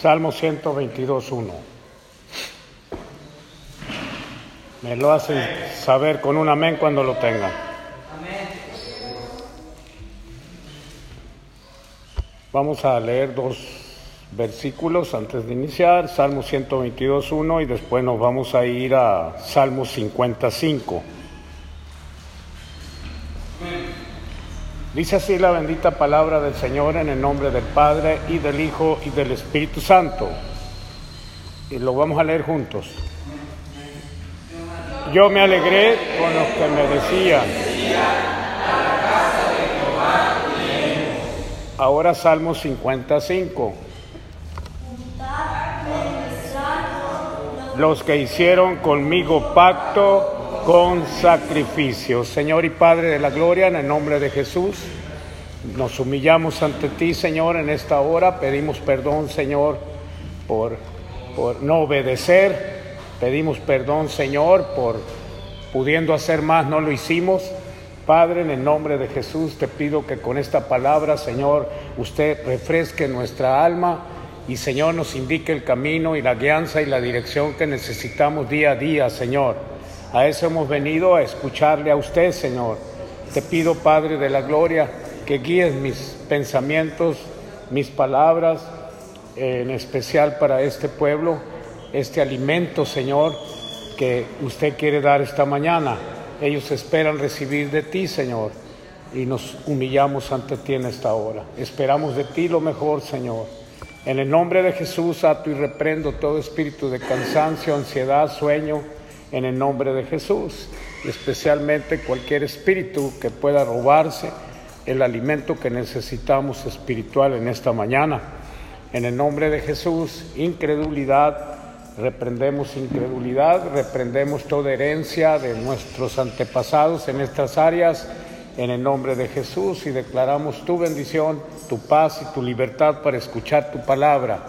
Salmo 122.1. Me lo hacen saber con un amén cuando lo tengan. Vamos a leer dos versículos antes de iniciar, Salmo 122.1 y después nos vamos a ir a Salmo 55. Dice así la bendita palabra del Señor en el nombre del Padre y del Hijo y del Espíritu Santo. Y lo vamos a leer juntos. Yo me alegré con los que me decían. Ahora Salmo 55. Los que hicieron conmigo pacto con sacrificio. Señor y Padre de la Gloria, en el nombre de Jesús, nos humillamos ante ti, Señor, en esta hora. Pedimos perdón, Señor, por, no obedecer. Pedimos perdón, Señor, por pudiendo hacer más, no lo hicimos. Padre, en el nombre de Jesús, te pido que con esta palabra, Señor, usted refresque nuestra alma y, Señor, nos indique el camino y la guianza y la dirección que necesitamos día a día, Señor. A eso hemos venido a escucharle a usted, Señor. Te pido, Padre de la Gloria, que guíes mis pensamientos, mis palabras, en especial para este pueblo, este alimento, Señor, que usted quiere dar esta mañana. Ellos esperan recibir de ti, Señor, y nos humillamos ante ti en esta hora. Esperamos de ti lo mejor, Señor. En el nombre de Jesús, ato y reprendo todo espíritu de cansancio, ansiedad, sueño en el nombre de Jesús, especialmente cualquier espíritu que pueda robarse el alimento que necesitamos espiritual en esta mañana. En el nombre de Jesús, incredulidad, reprendemos incredulidad, reprendemos toda herencia de nuestros antepasados en estas áreas, en el nombre de Jesús, y declaramos tu bendición, tu paz y tu libertad para escuchar tu palabra.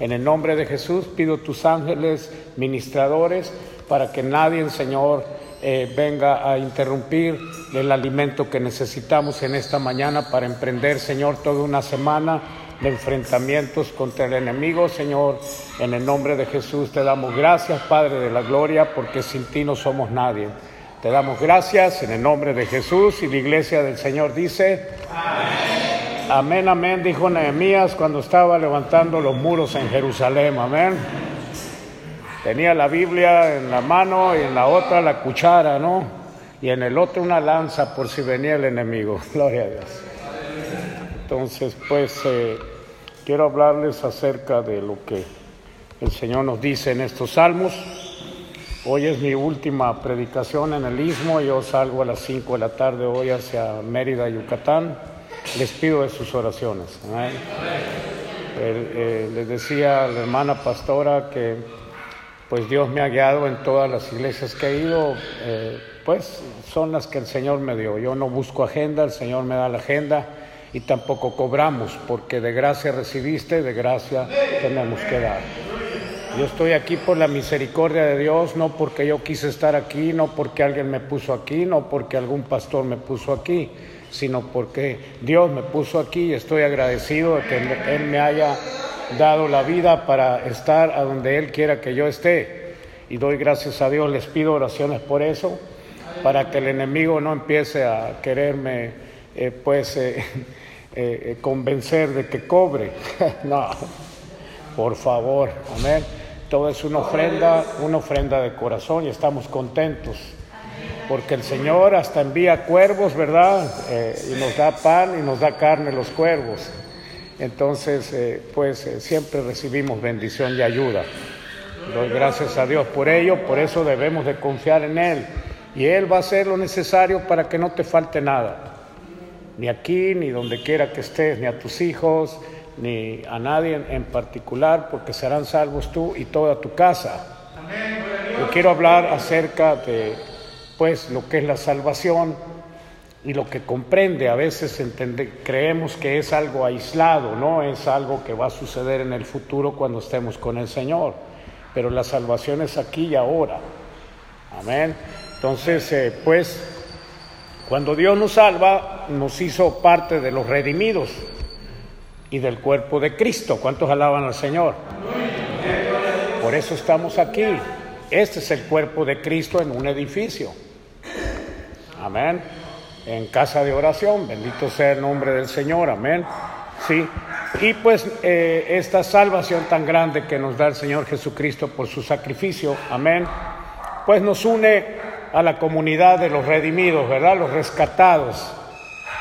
En el nombre de Jesús pido tus ángeles ministradores, para que nadie, Señor, eh, venga a interrumpir el alimento que necesitamos en esta mañana para emprender, Señor, toda una semana de enfrentamientos contra el enemigo, Señor. En el nombre de Jesús te damos gracias, Padre de la Gloria, porque sin ti no somos nadie. Te damos gracias en el nombre de Jesús y la iglesia del Señor dice, amén, amén, amén dijo Nehemías cuando estaba levantando los muros en Jerusalén, amén. Tenía la Biblia en la mano y en la otra la cuchara, ¿no? Y en el otro una lanza por si venía el enemigo. Gloria a Dios. Entonces, pues eh, quiero hablarles acerca de lo que el Señor nos dice en estos salmos. Hoy es mi última predicación en el Istmo. Yo salgo a las 5 de la tarde hoy hacia Mérida, Yucatán. Les pido de sus oraciones. Eh, les decía a la hermana pastora que pues Dios me ha guiado en todas las iglesias que he ido, eh, pues son las que el Señor me dio. Yo no busco agenda, el Señor me da la agenda y tampoco cobramos, porque de gracia recibiste, de gracia tenemos que dar. Yo estoy aquí por la misericordia de Dios, no porque yo quise estar aquí, no porque alguien me puso aquí, no porque algún pastor me puso aquí, sino porque Dios me puso aquí y estoy agradecido de que Él me haya dado la vida para estar a donde Él quiera que yo esté. Y doy gracias a Dios, les pido oraciones por eso, para que el enemigo no empiece a quererme, eh, pues, eh, eh, convencer de que cobre. no, por favor, amén. Todo es una ofrenda, una ofrenda de corazón y estamos contentos. Porque el Señor hasta envía cuervos, ¿verdad? y nos da pan y nos da carne los cuervos. Entonces, eh, pues eh, siempre recibimos bendición y ayuda. Doy gracias a Dios por ello, por eso debemos de confiar en Él. Y Él va a hacer lo necesario para que no te falte nada. Ni aquí, ni donde quiera que estés, ni a tus hijos, ni a nadie en, particular, porque serán salvos tú y toda tu casa. Yo quiero hablar acerca de, pues, lo que es la salvación y lo que comprende. A veces creemos que es algo aislado, no es algo que va a suceder en el futuro cuando estemos con el Señor. Pero la salvación es aquí y ahora. Amén. Entonces, eh, pues, cuando Dios nos salva, nos hizo parte de los redimidos. y del cuerpo de Cristo. ¿Cuántos alaban al Señor? Por eso estamos aquí. Este es el cuerpo de Cristo en un edificio. Amén. En casa de oración. Bendito sea el nombre del Señor. Amén. Sí. Y pues eh, esta salvación tan grande que nos da el Señor Jesucristo por su sacrificio. Amén. Pues nos une a la comunidad de los redimidos, ¿verdad? Los rescatados.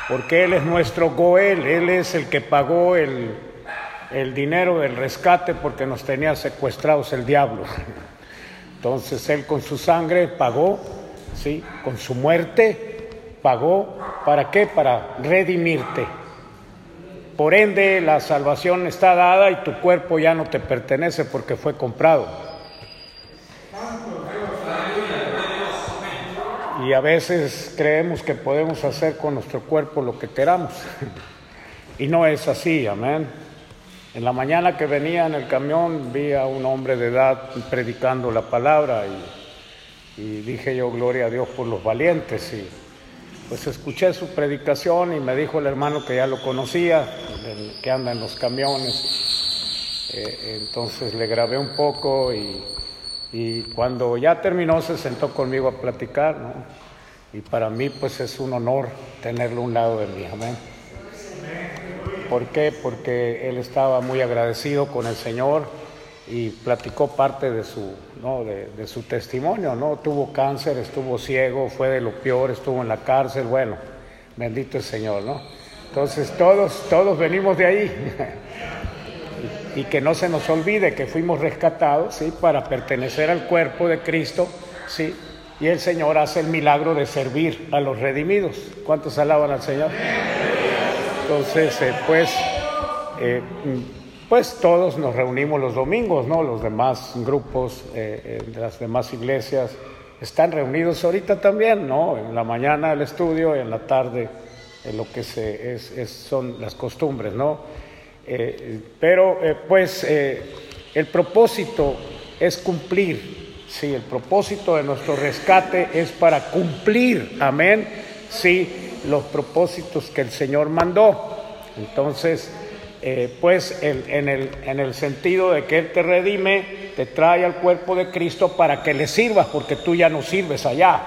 Porque Él es nuestro Goel. Él es el que pagó el, el dinero del rescate porque nos tenía secuestrados el diablo. Entonces Él con su sangre pagó, ¿sí? Con su muerte pagó, ¿para qué? Para redimirte. Por ende, la salvación está dada y tu cuerpo ya no te pertenece porque fue comprado. Y a veces creemos que podemos hacer con nuestro cuerpo lo que queramos. Y no es así, amén. En la mañana que venía en el camión vi a un hombre de edad predicando la palabra y, dije yo, gloria a Dios por los valientes. Y pues escuché su predicación y me dijo el hermano que ya lo conocía, que anda en los camiones. Eh, entonces le grabé un poco y, cuando ya terminó se sentó conmigo a platicar. ¿no? Y para mí pues es un honor tenerlo un lado de mí. Amén. ¿Por qué? Porque él estaba muy agradecido con el Señor y platicó parte de su, ¿no? de, su testimonio, ¿no? Tuvo cáncer, estuvo ciego, fue de lo peor, estuvo en la cárcel, bueno, bendito el Señor, ¿no? Entonces todos, todos venimos de ahí. y, que no se nos olvide que fuimos rescatados, ¿sí? Para pertenecer al cuerpo de Cristo, ¿sí? Y el Señor hace el milagro de servir a los redimidos. ¿Cuántos alaban al Señor? Entonces, eh, pues, eh, pues todos nos reunimos los domingos, ¿no? Los demás grupos eh, de las demás iglesias están reunidos ahorita también, ¿no? En la mañana el estudio y en la tarde lo que se, es, son las costumbres, ¿no? pero, pues, el propósito es cumplir, sí, el propósito de nuestro rescate es para cumplir, amén, sí los propósitos que el Señor mandó. Entonces, eh, pues en, el, en el sentido de que Él te redime, te trae al cuerpo de Cristo para que le sirvas, porque tú ya no sirves allá.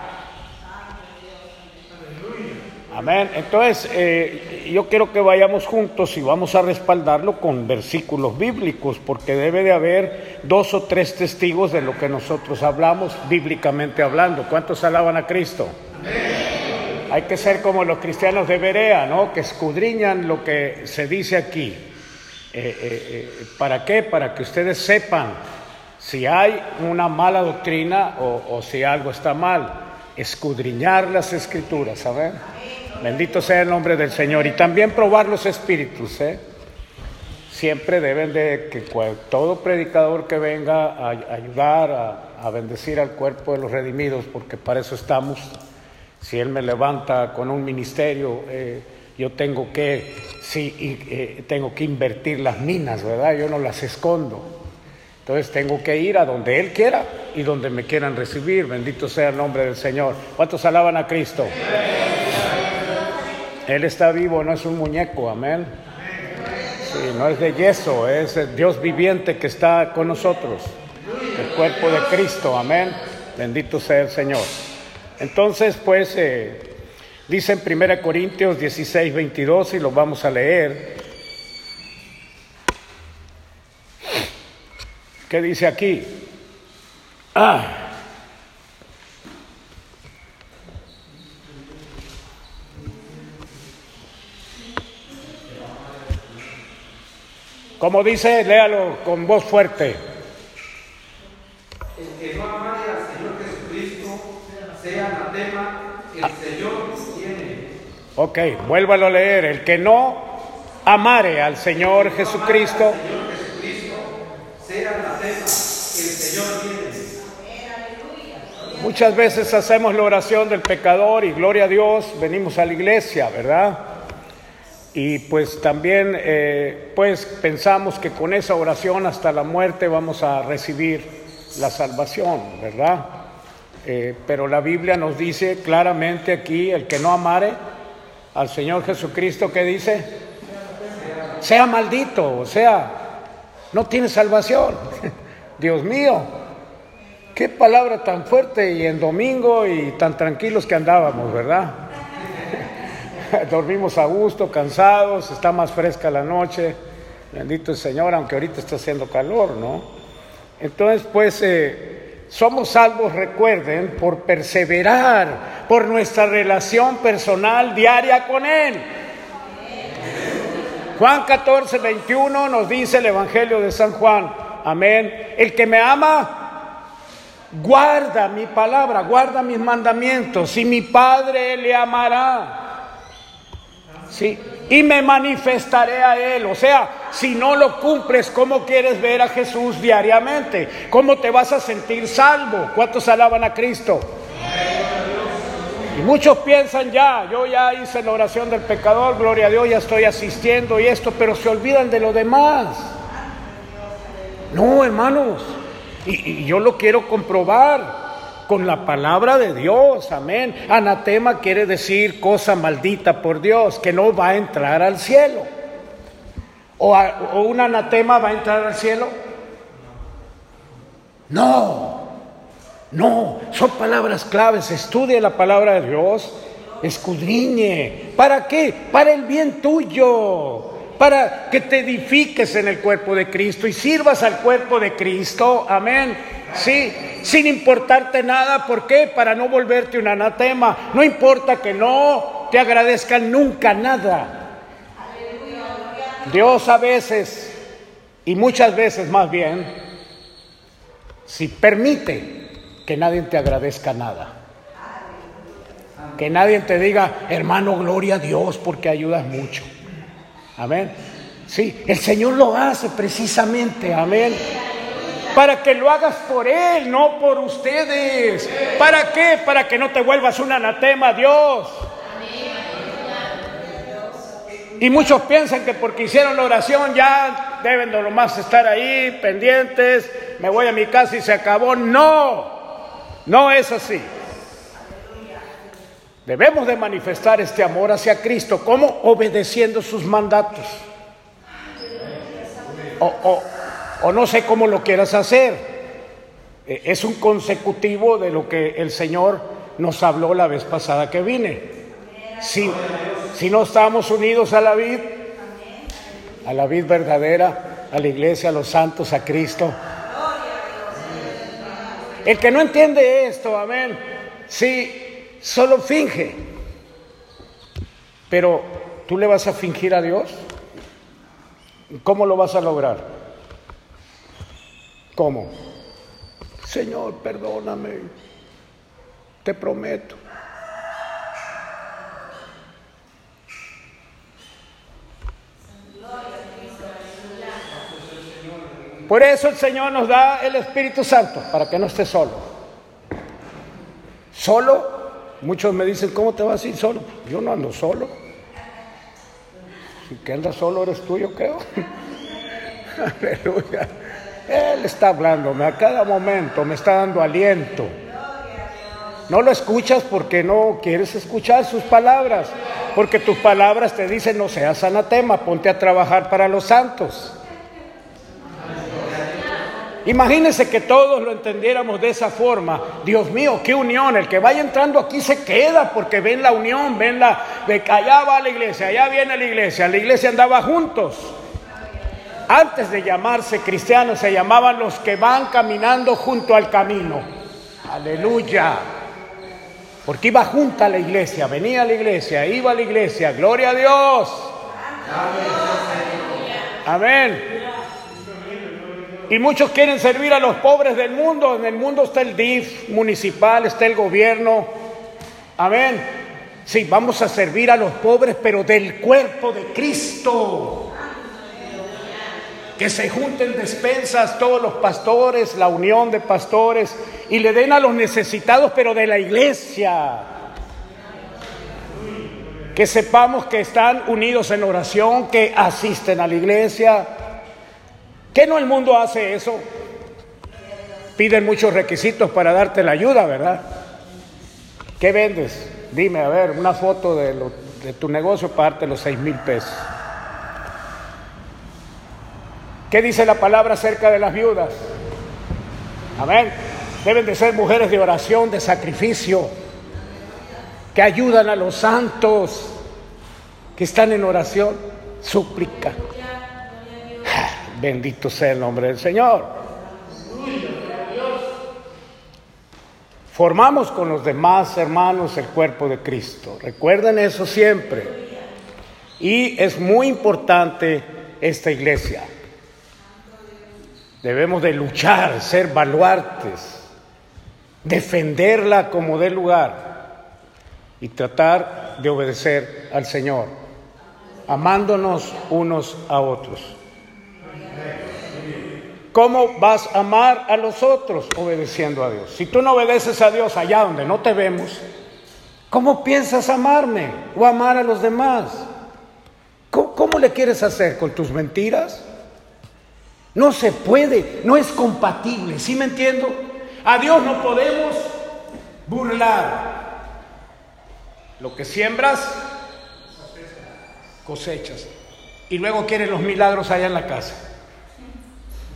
Amén. Entonces, eh, yo quiero que vayamos juntos y vamos a respaldarlo con versículos bíblicos, porque debe de haber dos o tres testigos de lo que nosotros hablamos, bíblicamente hablando. ¿Cuántos alaban a Cristo? Hay que ser como los cristianos de Berea, ¿no? Que escudriñan lo que se dice aquí. Eh, eh, eh, ¿Para qué? Para que ustedes sepan si hay una mala doctrina o, si algo está mal. Escudriñar las escrituras, ¿saben? Bendito sea el nombre del Señor. Y también probar los espíritus, ¿eh? Siempre deben de que todo predicador que venga a ayudar a bendecir al cuerpo de los redimidos, porque para eso estamos, si Él me levanta con un ministerio, eh, yo tengo que, sí, eh, tengo que invertir las minas, ¿verdad? Yo no las escondo. Entonces tengo que ir a donde Él quiera y donde me quieran recibir. Bendito sea el nombre del Señor. ¿Cuántos alaban a Cristo? Él está vivo, no es un muñeco, amén. Sí, no es de yeso, es Dios viviente que está con nosotros. El cuerpo de Cristo, amén. Bendito sea el Señor. Entonces, pues, eh, dice en 1 Corintios 16, 22, y lo vamos a leer. ¿Qué dice aquí? Ah. Como dice, léalo con voz fuerte. El que no sea el Señor tiene. Ok, vuélvalo a leer. El que no amare al Señor Jesucristo. Muchas veces hacemos la oración del pecador y gloria a Dios, venimos a la iglesia, ¿verdad? Y pues también eh, pues pensamos que con esa oración hasta la muerte vamos a recibir la salvación, ¿verdad? Eh, pero la Biblia nos dice claramente aquí, el que no amare al Señor Jesucristo, ¿qué dice? sea maldito, o sea, no tiene salvación. Dios mío, qué palabra tan fuerte y en domingo y tan tranquilos que andábamos, ¿verdad? Dormimos a gusto, cansados, está más fresca la noche, bendito el Señor, aunque ahorita está haciendo calor, ¿no? Entonces, pues, eh, somos salvos, recuerden, por perseverar, por nuestra relación personal diaria con Él. Juan 14, 21 nos dice el Evangelio de San Juan, amén, el que me ama, guarda mi palabra, guarda mis mandamientos, y mi Padre le amará. Sí, y me manifestaré a Él. O sea, si no lo cumples, ¿cómo quieres ver a Jesús diariamente? ¿Cómo te vas a sentir salvo? ¿Cuántos alaban a Cristo? Y muchos piensan ya, yo ya hice la oración del pecador, gloria a Dios, ya estoy asistiendo y esto, pero se olvidan de lo demás. No, hermanos, y, y yo lo quiero comprobar con la palabra de Dios, amén. Anatema quiere decir cosa maldita por Dios, que no va a entrar al cielo. ¿O, un anatema va a entrar al cielo? No, no, son palabras claves. Estudie la palabra de Dios, escudriñe. ¿Para qué? Para el bien tuyo, para que te edifiques en el cuerpo de Cristo y sirvas al cuerpo de Cristo. Amén. Sí, sin importarte nada. ¿Por qué? Para no volverte un anatema. No importa que no te agradezcan nunca nada. Dios a veces, y muchas veces más bien, si permite que nadie te agradezca nada. Que nadie te diga, hermano, gloria a Dios porque ayudas mucho. Amén. Sí, el Señor lo hace precisamente. Amén. Para que lo hagas por Él, no por ustedes. ¿Para qué? Para que no te vuelvas un anatema, Dios. Y muchos piensan que porque hicieron la oración ya deben de lo más estar ahí pendientes, me voy a mi casa y se acabó. No, no es así. Debemos de manifestar este amor hacia Cristo, como obedeciendo sus mandatos. O, o, o, no sé cómo lo quieras hacer. Es un consecutivo de lo que el Señor nos habló la vez pasada que vine. Si, si no estamos unidos a la vid, a la vid verdadera, a la iglesia, a los santos, a Cristo. El que no entiende esto, amén, sí, solo finge. Pero tú le vas a fingir a Dios. ¿Cómo lo vas a lograr? ¿Cómo? Señor, perdóname. Te prometo. Por eso el Señor nos da el Espíritu Santo, para que no esté solo. Solo, muchos me dicen, ¿cómo te vas a ir solo? Yo no ando solo. Si que andas solo eres tú, yo creo. Aleluya. Él está hablándome a cada momento, me está dando aliento. No lo escuchas porque no quieres escuchar sus palabras, porque tus palabras te dicen no seas anatema, ponte a trabajar para los santos. Imagínense que todos lo entendiéramos de esa forma. Dios mío, qué unión. El que vaya entrando aquí se queda porque ven la unión, ven la... Allá va la iglesia, allá viene la iglesia. La iglesia andaba juntos. Antes de llamarse cristianos se llamaban los que van caminando junto al camino. Aleluya. Porque iba junta a la iglesia, venía a la iglesia, iba a la iglesia. Gloria a Dios. Amén. Y muchos quieren servir a los pobres del mundo. En el mundo está el DIF municipal, está el gobierno. Amén. Sí, vamos a servir a los pobres, pero del cuerpo de Cristo. Que se junten despensas todos los pastores, la unión de pastores, y le den a los necesitados, pero de la iglesia. Que sepamos que están unidos en oración, que asisten a la iglesia, ¿Qué no el mundo hace eso? Piden muchos requisitos para darte la ayuda, ¿verdad? ¿Qué vendes? Dime, a ver, una foto de, tu negocio para darte los seis mil pesos. ¿Qué dice la palabra acerca de las viudas? Amén. Deben de ser mujeres de oración, de sacrificio, que ayudan a los santos, que están en oración, súplica. Bendito sea el nombre del Señor. Formamos con los demás hermanos el cuerpo de Cristo. Recuerden eso siempre. Y es muy importante esta iglesia. Debemos de luchar, ser baluartes, defenderla como dé lugar y tratar de obedecer al Señor, amándonos unos a otros. ¿Cómo vas a amar a los otros? Obedeciendo a Dios. Si tú no obedeces a Dios allá donde no te vemos, ¿cómo piensas amarme o amar a los demás? ¿Cómo, le quieres hacer? ¿Con tus mentiras? No se puede, no es compatible, ¿sí me entiendo? A Dios no podemos burlar. Lo que siembras, cosechas. Y luego quieres los milagros allá en la casa.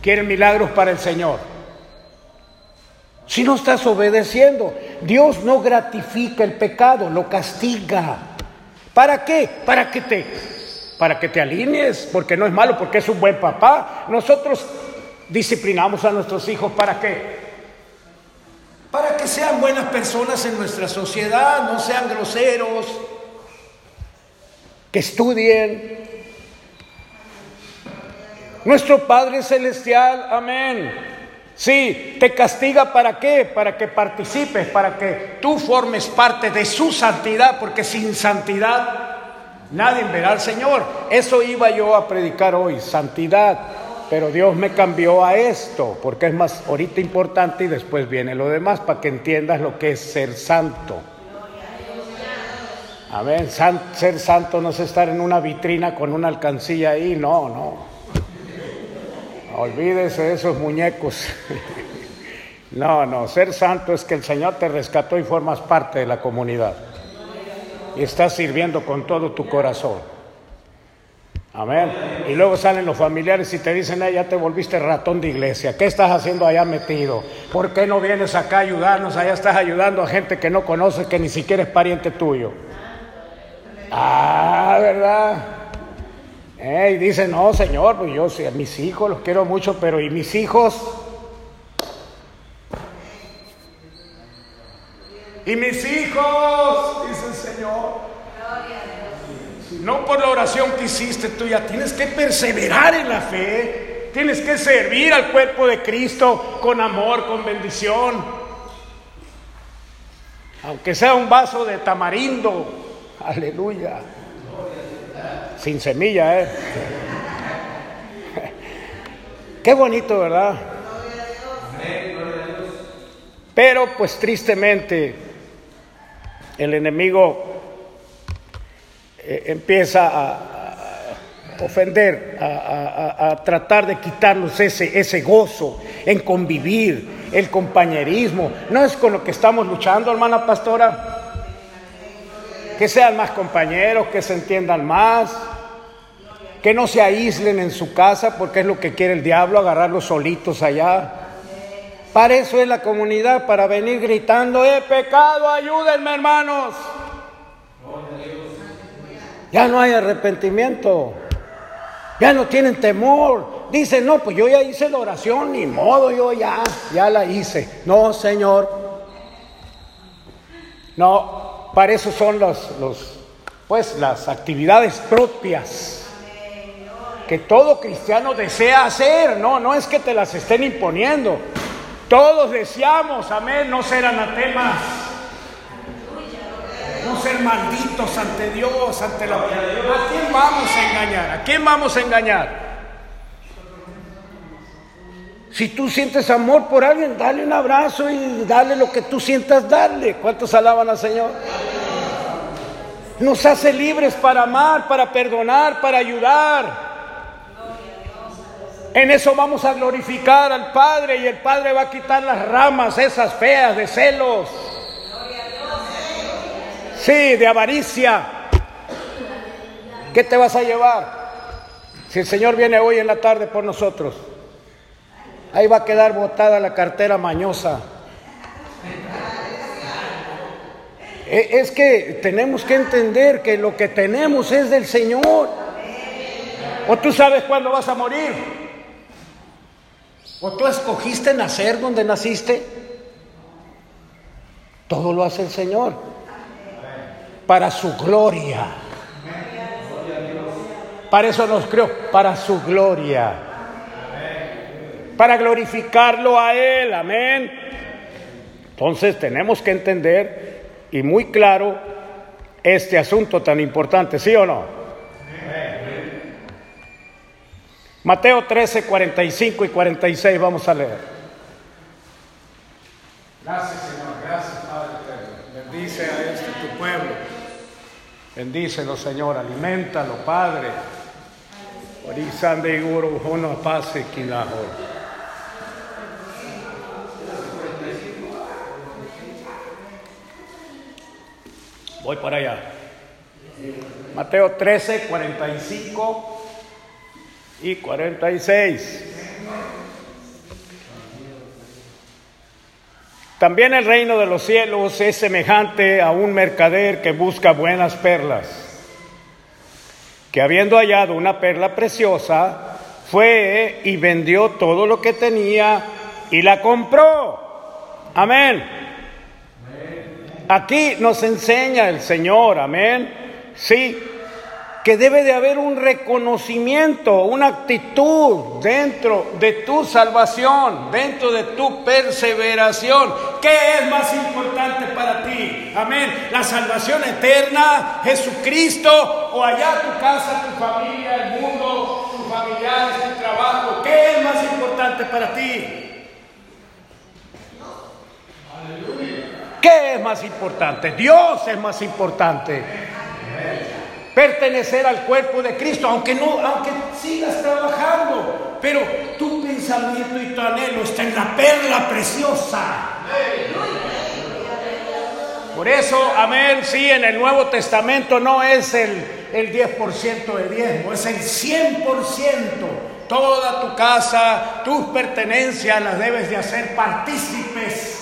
Quieren milagros para el Señor. Si no estás obedeciendo, Dios no gratifica el pecado, lo castiga. ¿Para qué? Para que te para que te alinees, porque no es malo, porque es un buen papá. Nosotros disciplinamos a nuestros hijos para qué? Para que sean buenas personas en nuestra sociedad, no sean groseros, que estudien. Nuestro Padre Celestial, amén. Sí, te castiga para qué? Para que participes, para que tú formes parte de su santidad, porque sin santidad Nadie verá al Señor. Eso iba yo a predicar hoy, santidad. Pero Dios me cambió a esto, porque es más ahorita importante y después viene lo demás para que entiendas lo que es ser santo. A ver, ser santo no es estar en una vitrina con una alcancía ahí, no, no. Olvídese de esos muñecos. No, no, ser santo es que el Señor te rescató y formas parte de la comunidad y estás sirviendo con todo tu corazón. Amén. Y luego salen los familiares y te dicen, ya te volviste ratón de iglesia. ¿Qué estás haciendo allá metido? ¿Por qué no vienes acá a ayudarnos? Allá estás ayudando a gente que no conoce, que ni siquiera es pariente tuyo. Ah, ¿verdad? Y dice, no, Señor, pues yo sí, a mis hijos los quiero mucho, pero ¿y mis hijos? Y mis hijos, dice el Señor. No por la oración que hiciste tú ya tienes que perseverar en la fe. Tienes que servir al cuerpo de Cristo con amor, con bendición. Aunque sea un vaso de tamarindo. Aleluya. Sin semilla, ¿eh? Qué bonito, ¿verdad? Pero pues tristemente el enemigo eh, empieza a, ofender, a, tratar de quitarnos ese, ese gozo en convivir, el compañerismo. No es con lo que estamos luchando, hermana pastora. Que sean más compañeros, que se entiendan más, que no se aíslen en su casa, porque es lo que quiere el diablo, agarrarlos solitos allá. Para eso es la comunidad, para venir gritando, ¡eh, pecado, ayúdenme hermanos! Ya no hay arrepentimiento, ya no tienen temor. Dicen, no, pues yo ya hice la oración, ni modo, yo ya, ya la hice. No, Señor. No, para eso son los, los pues las actividades propias que todo cristiano desea hacer, no, no es que te las estén imponiendo. Todos deseamos, amén, no ser anatemas, no ser malditos ante Dios, ante la... ¿A quién vamos a engañar? ¿A quién vamos a engañar? Si tú sientes amor por alguien, dale un abrazo y dale lo que tú sientas darle. ¿Cuántos alaban al Señor? Nos hace libres para amar, para perdonar, para ayudar. En eso vamos a glorificar al Padre y el Padre va a quitar las ramas esas feas de celos. Sí, de avaricia. ¿Qué te vas a llevar? Si el Señor viene hoy en la tarde por nosotros, ahí va a quedar botada la cartera mañosa. E, es que tenemos que entender que lo que tenemos es del Señor. O tú sabes cuándo vas a morir. O tú escogiste nacer donde naciste. Todo lo hace el Señor. Para su gloria. Para eso nos creó. Para su gloria. Para glorificarlo a Él. Amén. Entonces tenemos que entender y muy claro este asunto tan importante, ¿sí o no? Mateo 13, 45 y 46 vamos a leer. Gracias Señor, gracias Padre eterno. Bendice a este tu pueblo. Bendícelo Señor, alimentalo Padre. Orizande y uno pase quinajo. Voy para allá. Mateo 13, 45 y 46. También el reino de los cielos es semejante a un mercader que busca buenas perlas, que habiendo hallado una perla preciosa, fue y vendió todo lo que tenía y la compró. Amén. Aquí nos enseña el Señor, amén. Sí, que debe de haber un reconocimiento, una actitud dentro de tu salvación, dentro de tu perseveración. ¿Qué es más importante para ti? Amén. La salvación eterna, Jesucristo, o allá tu casa, tu familia, el mundo, tus familiares, tu trabajo. ¿Qué es más importante para ti? ¿Qué es más importante? Dios es más importante. Pertenecer al cuerpo de Cristo, aunque no, aunque sigas trabajando, pero tu pensamiento y tu anhelo está en la perla preciosa. Por eso, amén, sí, en el Nuevo Testamento no es el, el 10% de diezmo, es el 100%. Toda tu casa, tus pertenencias las debes de hacer partícipes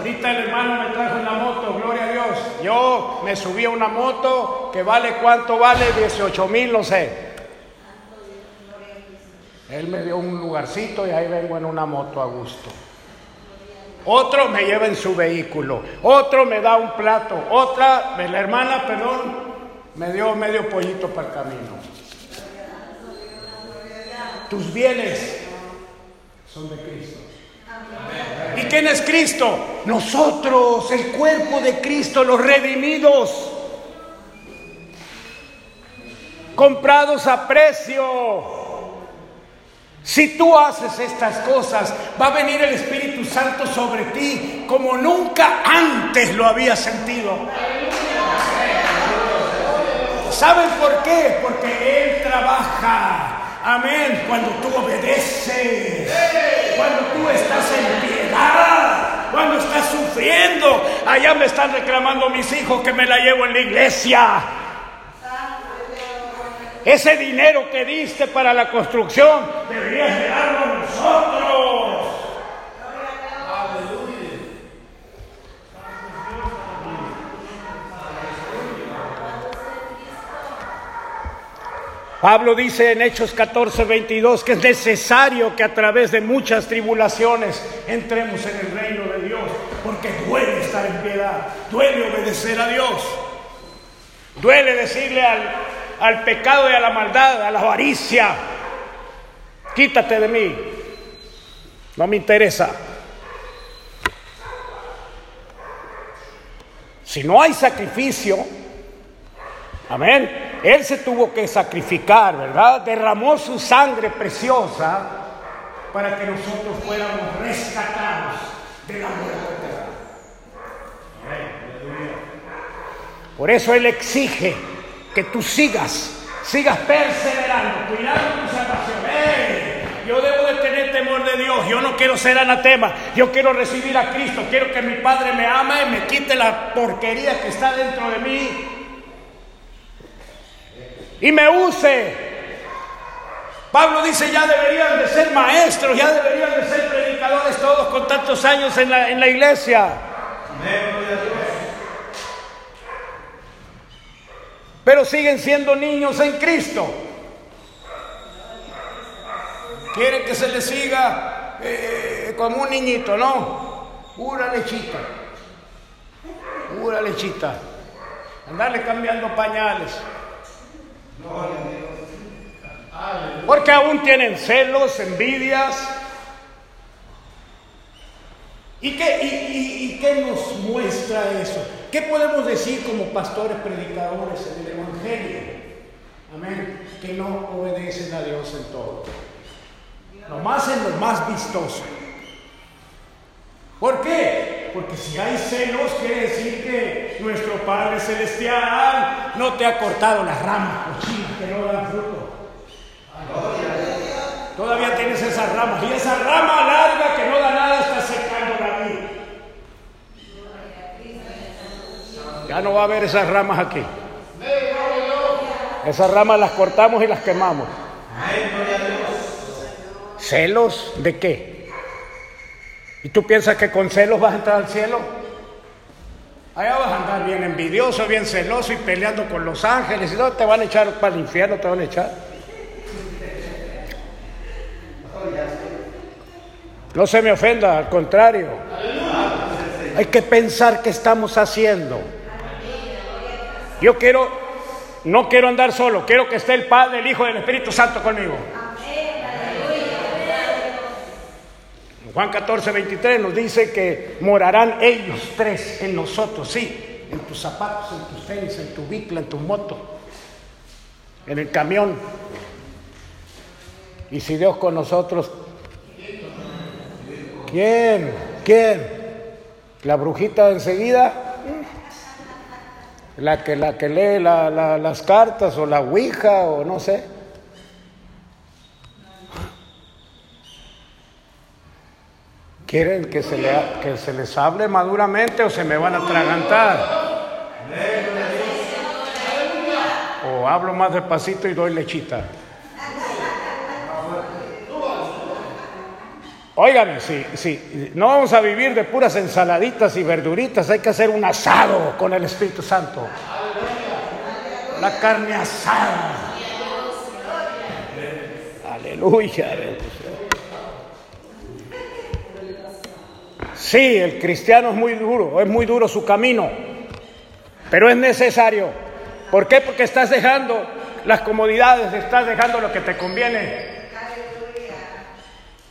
Ahorita el hermano me trajo una moto, gloria a Dios. Yo me subí a una moto que vale cuánto vale, 18 mil, no sé. Él me dio un lugarcito y ahí vengo en una moto a gusto. Otro me lleva en su vehículo, otro me da un plato, otra, la hermana, perdón, me dio medio pollito para el camino. Tus bienes son de Cristo. ¿Y quién es Cristo? Nosotros, el cuerpo de Cristo, los redimidos, comprados a precio. Si tú haces estas cosas, va a venir el Espíritu Santo sobre ti como nunca antes lo había sentido. ¿Saben por qué? Porque Él trabaja Amén. Cuando tú obedeces, cuando tú estás en piedad, cuando estás sufriendo. Allá me están reclamando mis hijos que me la llevo en la iglesia. Ese dinero que diste para la construcción deberías de a nosotros. Pablo dice en Hechos 14, 22 que es necesario que a través de muchas tribulaciones entremos en el reino de Dios, porque duele estar en piedad, duele obedecer a Dios, duele decirle al, al pecado y a la maldad, a la avaricia, quítate de mí, no me interesa. Si no hay sacrificio, amén, él se tuvo que sacrificar, ¿verdad? Derramó su sangre preciosa para que nosotros fuéramos rescatados de la muerte Por eso Él exige que tú sigas, sigas perseverando, cuidando tu salvación. Yo debo de tener temor de Dios, yo no quiero ser anatema, yo quiero recibir a Cristo, quiero que mi Padre me ama y me quite la porquería que está dentro de mí y me use. Pablo dice, ya deberían de ser maestros, ya deberían de ser predicadores todos con tantos años en la, en la iglesia. Pero siguen siendo niños en Cristo. Quieren que se les siga eh, como un niñito, ¿no? Pura lechita. Pura lechita. Andarle cambiando pañales. Porque aún tienen celos, envidias. ¿Y qué, y, qué nos muestra eso? ¿Qué podemos decir como pastores predicadores en el Evangelio? Amén. Que no obedecen a Dios en todo. Nomás en lo más vistoso. ¿Por qué? Porque si hay celos, quiere decir que nuestro Padre Celestial no te ha cortado las ramas cochinas que no dan fruto. Todavía tienes esas ramas. Y esa rama larga que no da nada está secando la vida. Ya no va a haber esas ramas aquí. Esas ramas las cortamos y las quemamos. ¿Celos de qué? ¿Y tú piensas que con celos vas a entrar al cielo? Allá vas a andar bien envidioso, bien celoso y peleando con los ángeles. ¿Y no te van a echar para el infierno? ¿Te van a echar? No se me ofenda, al contrario. Hay que pensar qué estamos haciendo. Yo quiero, no quiero andar solo, quiero que esté el Padre, el Hijo y el Espíritu Santo conmigo. Juan 14, 23 nos dice que morarán ellos tres en nosotros, sí, en tus zapatos, en tus tenis, en tu bicla, en tu moto, en el camión. Y si Dios con nosotros, ¿quién? ¿Quién? ¿La brujita enseguida? ¿La que, la que lee las cartas o la ouija o no sé? ¿Quieren que se, les hable maduramente o se me van a atragantar? O hablo más despacito y doy lechita. Óigame, si, si no vamos a vivir de puras ensaladitas y verduritas, hay que hacer un asado con el Espíritu Santo. La carne asada. Aleluya. Sí, el cristiano es muy duro, es muy duro su camino, pero es necesario. ¿Por qué? Porque estás dejando las comodidades, estás dejando lo que te conviene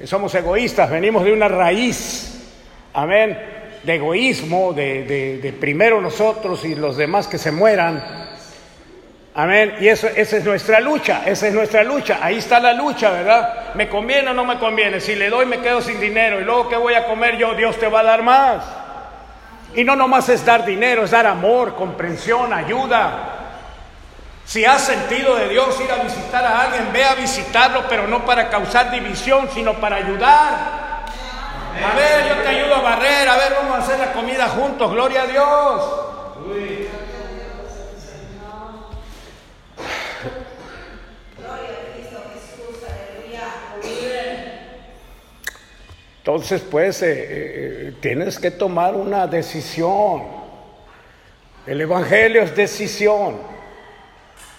somos egoístas, venimos de una raíz, amén, de egoísmo, de, primero nosotros y los demás que se mueran. Amén. Y eso, esa es nuestra lucha, esa es nuestra lucha. Ahí está la lucha, ¿verdad? ¿Me conviene o no me conviene? Si le doy me quedo sin dinero y luego ¿qué voy a comer yo? Dios te va a dar más. Y no nomás es dar dinero, es dar amor, comprensión, ayuda. Si has sentido de Dios ir a visitar a alguien, ve a visitarlo, pero no para causar división, sino para ayudar. A ver, yo te ayudo a barrer, a ver, vamos a hacer la comida juntos, gloria a Dios. Entonces, pues, eh, eh, tienes que tomar una decisión. El Evangelio es decisión.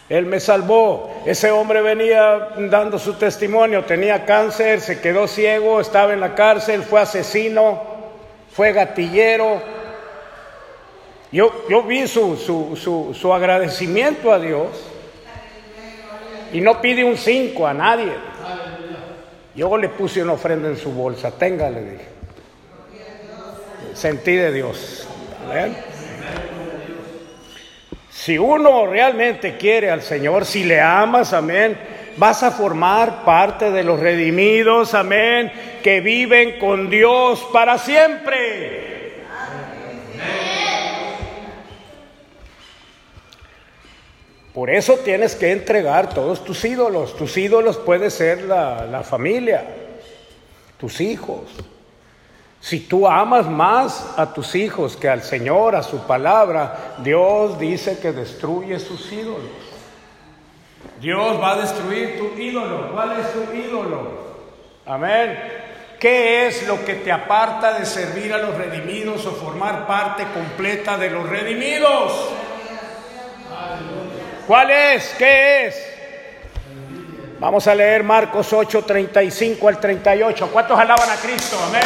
Él me salvó. Ese hombre venía dando su testimonio, tenía cáncer, se quedó ciego, estaba en la cárcel, fue asesino, fue gatillero. Yo, yo vi su, su, su, agradecimiento a Dios y no pide un cinco a nadie. Yo le puse una ofrenda en su bolsa, tenga, le dije. Sentí de Dios. Si uno realmente quiere al Señor, si le amas, amén, vas a formar parte de los redimidos, amén, que viven con Dios para siempre. Por eso tienes que entregar todos tus ídolos. Tus ídolos puede ser la, la familia, tus hijos, si tú amas más a tus hijos que al Señor, a su palabra, Dios dice que destruye sus ídolos. Dios va a destruir tu ídolo. ¿Cuál es tu ídolo? Amén. ¿Qué es lo que te aparta de servir a los redimidos o formar parte completa de los redimidos? ¿Cuál es? ¿Qué es? Vamos a leer Marcos 8, 35 al 38. ¿Cuántos alaban a Cristo? Amén.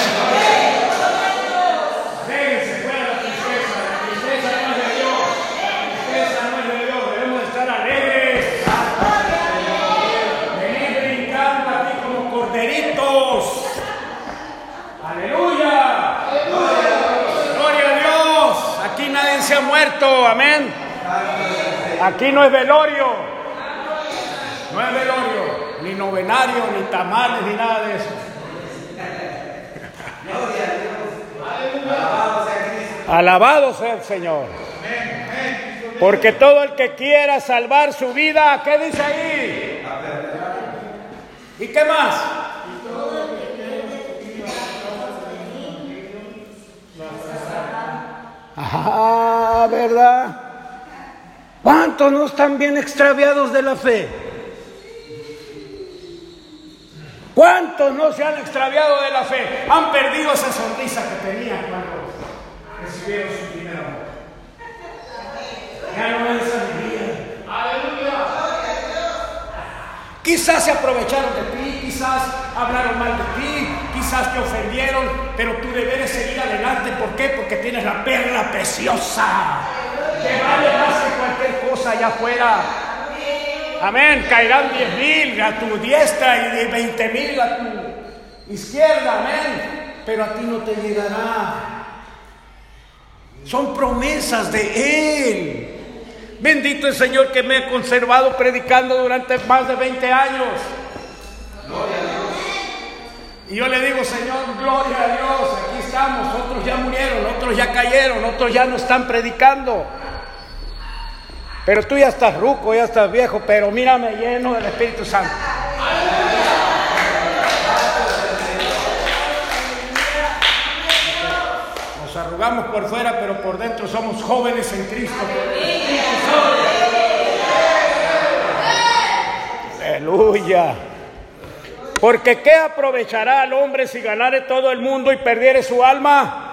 Se ha muerto. Amén. Aquí no es velorio. No es velorio, ni novenario, ni tamales, ni nada de eso. Alabado sea el Señor. Porque todo el que quiera salvar su vida, ¿qué dice ahí? ¿Y qué más? Ah, ¿verdad? ¿Cuántos no están bien extraviados de la fe? ¿Cuántos no se han extraviado de la fe? Han perdido esa sonrisa que tenían cuando recibieron su primer amor. Ya no es alegría. Aleluya. Quizás se aprovecharon de ti, quizás hablaron mal de ti, quizás te ofendieron, pero tú debes seguir adelante. ¿Por qué? Porque tienes la perla preciosa. Que vale más que cualquier cosa allá afuera. Amén. Caerán diez mil a tu diestra y veinte mil a tu izquierda. Amén. Pero a ti no te llegará. Son promesas de Él. Bendito el Señor que me ha conservado predicando durante más de 20 años. Gloria a Dios. Y yo le digo, Señor, gloria a Dios, aquí estamos. Otros ya murieron, otros ya cayeron, otros ya no están predicando. Pero tú ya estás ruco, ya estás viejo, pero mírame lleno del Espíritu Santo. Nos arrugamos por fuera, pero por dentro somos jóvenes en Cristo. Aleluya. Porque ¿qué aprovechará al hombre si ganare todo el mundo y perdiere su alma?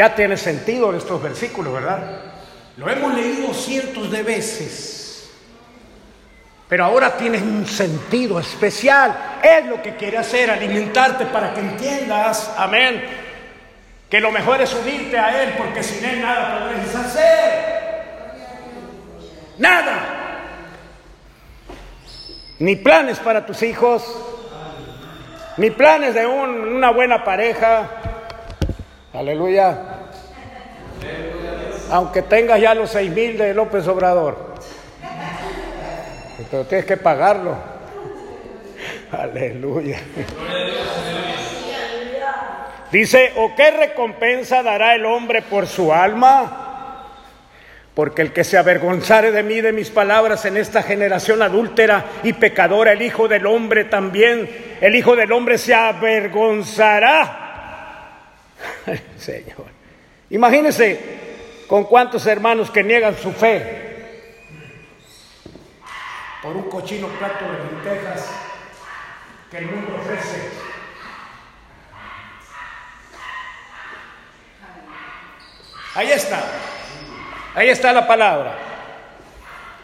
Ya tiene sentido estos versículos, ¿verdad? Lo hemos leído cientos de veces, pero ahora tiene un sentido especial. Es lo que quiere hacer, alimentarte para que entiendas, amén, que lo mejor es unirte a Él, porque sin Él nada podrás hacer. Nada. Ni planes para tus hijos, ni planes de una buena pareja, Aleluya. Aunque tengas ya los seis mil de López Obrador. Pero tienes que pagarlo. Aleluya. Dice, ¿o qué recompensa dará el hombre por su alma? Porque el que se avergonzare de mí, de mis palabras en esta generación adúltera y pecadora, el Hijo del Hombre también, el Hijo del Hombre se avergonzará Señor. Imagínense con cuántos hermanos que niegan su fe por un cochino plato de lentejas que el mundo ofrece. Ahí está, ahí está la palabra.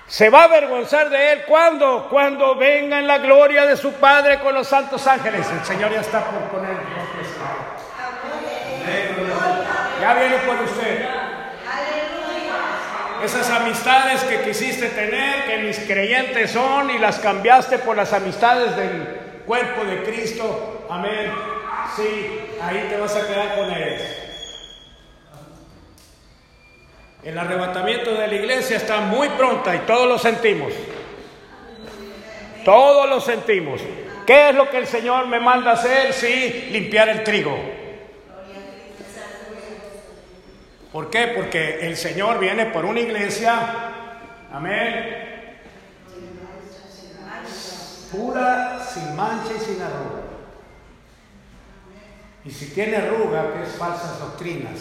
Se va a avergonzar de él cuando, cuando venga en la gloria de su Padre con los santos ángeles. El Señor ya está por poner ya viene por usted. Esas amistades que quisiste tener, que mis creyentes son y las cambiaste por las amistades del cuerpo de Cristo. Amén. Sí, ahí te vas a quedar con ellos. El arrebatamiento de la iglesia está muy pronta y todos lo sentimos. Todos lo sentimos. ¿Qué es lo que el Señor me manda hacer? Sí, limpiar el trigo. ¿Por qué? Porque el Señor viene por una iglesia, amén, pura, sin mancha y sin arruga. Y si tiene arruga, que es falsas doctrinas,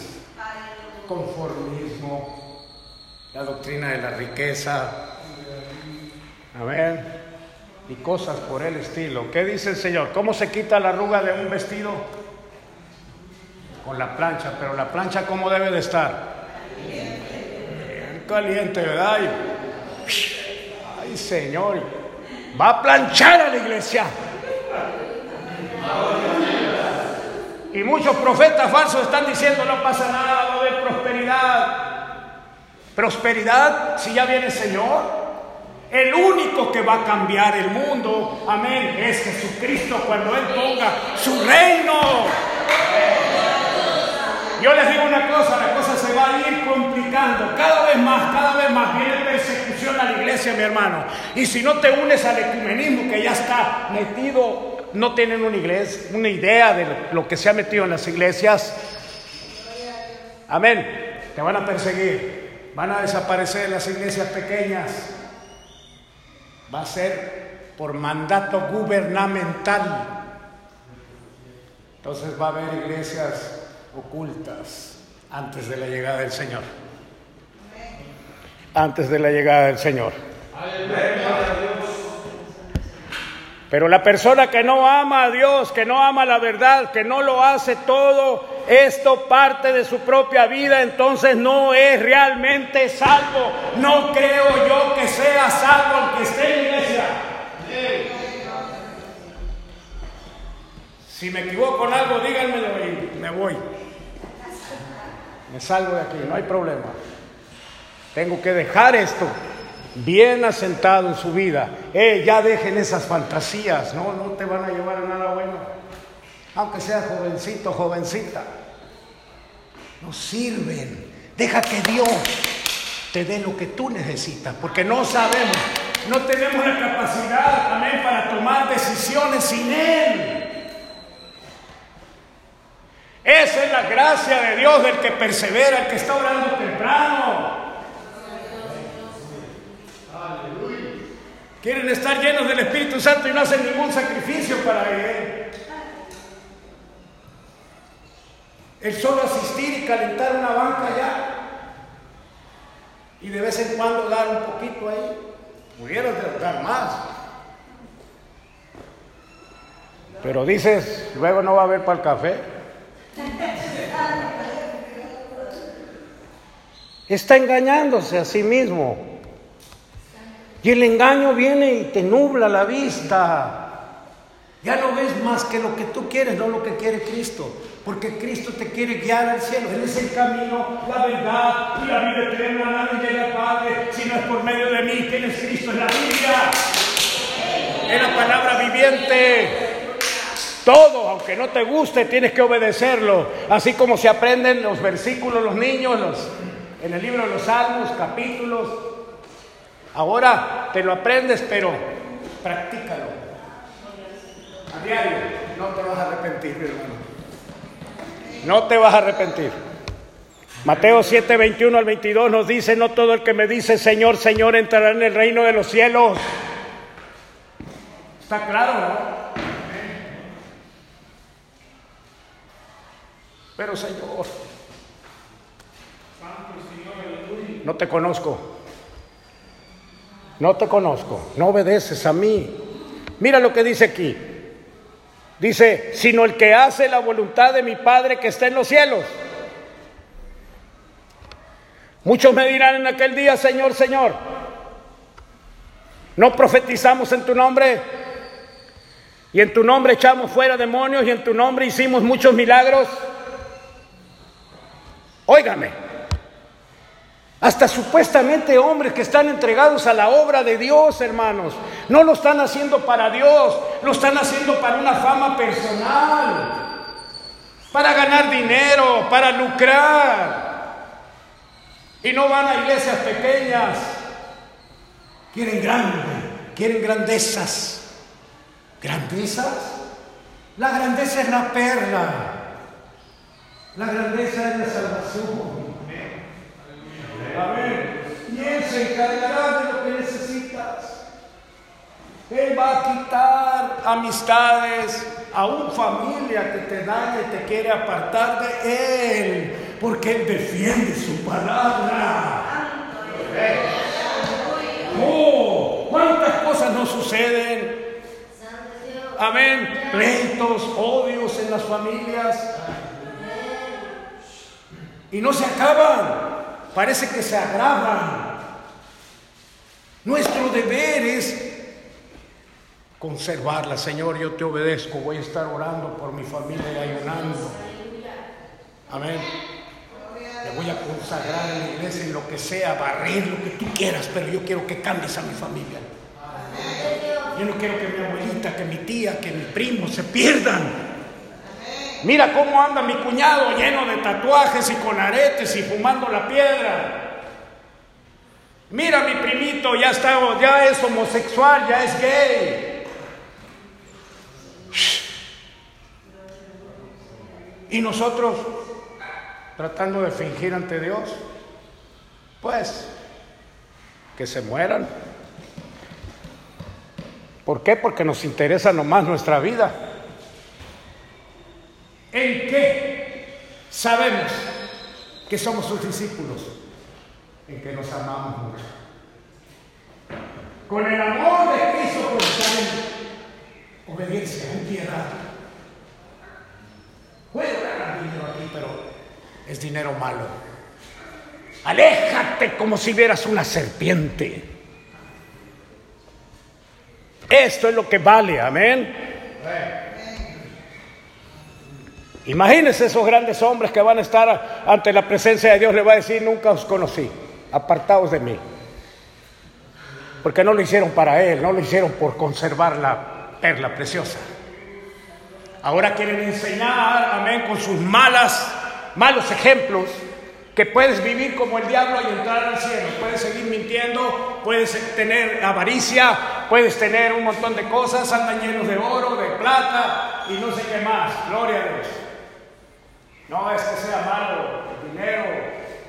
conformismo, la doctrina de la riqueza, a ver, y cosas por el estilo. ¿Qué dice el Señor? ¿Cómo se quita la arruga de un vestido? Con la plancha, pero la plancha ¿cómo debe de estar? caliente, ¿verdad? ay, Señor, va a planchar a la iglesia. Y muchos profetas falsos están diciendo no pasa nada, va a prosperidad. Prosperidad si ya viene el Señor. El único que va a cambiar el mundo, amén, es Jesucristo cuando Él ponga su reino. Yo les digo una cosa, la cosa se va a ir complicando cada vez más, cada vez más. Viene persecución a la iglesia, mi hermano. Y si no te unes al ecumenismo que ya está metido no tienen una iglesia, una idea de lo que se ha metido en las iglesias. Amén. Te van a perseguir. Van a desaparecer las iglesias pequeñas. Va a ser por mandato gubernamental. Entonces va a haber iglesias ocultas antes de la llegada del Señor. Antes de la llegada del Señor. Pero la persona que no ama a Dios, que no ama la verdad, que no lo hace todo esto parte de su propia vida, entonces no es realmente salvo. No creo yo que sea salvo el que esté en iglesia. Si me equivoco en algo, díganmelo y me voy. Me salgo de aquí, no hay problema. Tengo que dejar esto bien asentado en su vida. Eh, ya dejen esas fantasías, no, no te van a llevar a nada bueno. Aunque sea jovencito, jovencita. No sirven. Deja que Dios te dé lo que tú necesitas, porque no sabemos, no tenemos la capacidad, amén, para tomar decisiones sin Él. Esa es la gracia de Dios del que persevera, el que está orando temprano. Quieren estar llenos del Espíritu Santo y no hacen ningún sacrificio para Él. El solo asistir y calentar una banca ya. Y de vez en cuando dar un poquito ahí. Pudieras dar más. Pero dices, luego no va a haber para el café. Está engañándose a sí mismo. Y el engaño viene y te nubla la vista. Ya no ves más que lo que tú quieres, no lo que quiere Cristo. Porque Cristo te quiere guiar al cielo. Él es el camino, la verdad y la vida eterna. Nadie llega al Padre si no es por medio de mí. ¿Quién es Cristo? Es la Biblia. Es la palabra viviente. Todo, aunque no te guste, tienes que obedecerlo. Así como se aprenden los versículos los niños los, en el libro de los Salmos, capítulos, Ahora te lo aprendes, pero practícalo. A diario, no te vas a arrepentir, hermano. No te vas a arrepentir. Mateo 7, 21 al 22 nos dice, no todo el que me dice Señor, Señor entrará en el reino de los cielos. ¿Está claro, no? Pero Señor, no te conozco no te conozco, no obedeces a mí. Mira lo que dice aquí. Dice, sino el que hace la voluntad de mi Padre que está en los cielos. Muchos me dirán en aquel día, Señor, Señor, no profetizamos en tu nombre y en tu nombre echamos fuera demonios y en tu nombre hicimos muchos milagros. Óigame. Hasta supuestamente hombres que están entregados a la obra de Dios, hermanos. No lo están haciendo para Dios, lo están haciendo para una fama personal, para ganar dinero, para lucrar. Y no van a iglesias pequeñas. Quieren grande, quieren grandezas. ¿Grandezas? La grandeza es la perla. La grandeza es la salvación. Amén. Y Él se encargará de lo que necesitas. Él va a quitar amistades, aún familia que te daña y te quiere apartar de Él, porque Él defiende su palabra. Oh, cuántas cosas no suceden. Amén. Pleitos, odios en las familias. Y no se acaban. Parece que se agravan. Nuestro deber es conservarla. Señor, yo te obedezco. Voy a estar orando por mi familia y ayunando. Amén. Me voy a consagrar en la iglesia en lo que sea, barrer lo que tú quieras, pero yo quiero que cambies a mi familia. Yo no quiero que mi abuelita, que mi tía, que mi primo se pierdan. Mira cómo anda mi cuñado lleno de tatuajes y con aretes y fumando la piedra. Mira mi primito, ya está, ya es homosexual, ya es gay. Y nosotros tratando de fingir ante Dios, pues que se mueran. ¿Por qué? Porque nos interesa nomás nuestra vida. ¿En qué sabemos que somos sus discípulos? En que nos amamos mucho. Con el amor de Cristo, en obediencia, en piedad. Puedo ganar dinero aquí, pero es dinero malo. Aléjate como si vieras una serpiente. Esto es lo que vale, amén. Imagínense esos grandes hombres que van a estar ante la presencia de Dios, le va a decir, nunca os conocí, apartados de mí. Porque no lo hicieron para Él, no lo hicieron por conservar la perla preciosa. Ahora quieren enseñar, amén, con sus malas malos ejemplos, que puedes vivir como el diablo y entrar al cielo. Puedes seguir mintiendo, puedes tener avaricia, puedes tener un montón de cosas, andan llenos de oro, de plata y no sé qué más. Gloria a Dios. No es que sea malo el dinero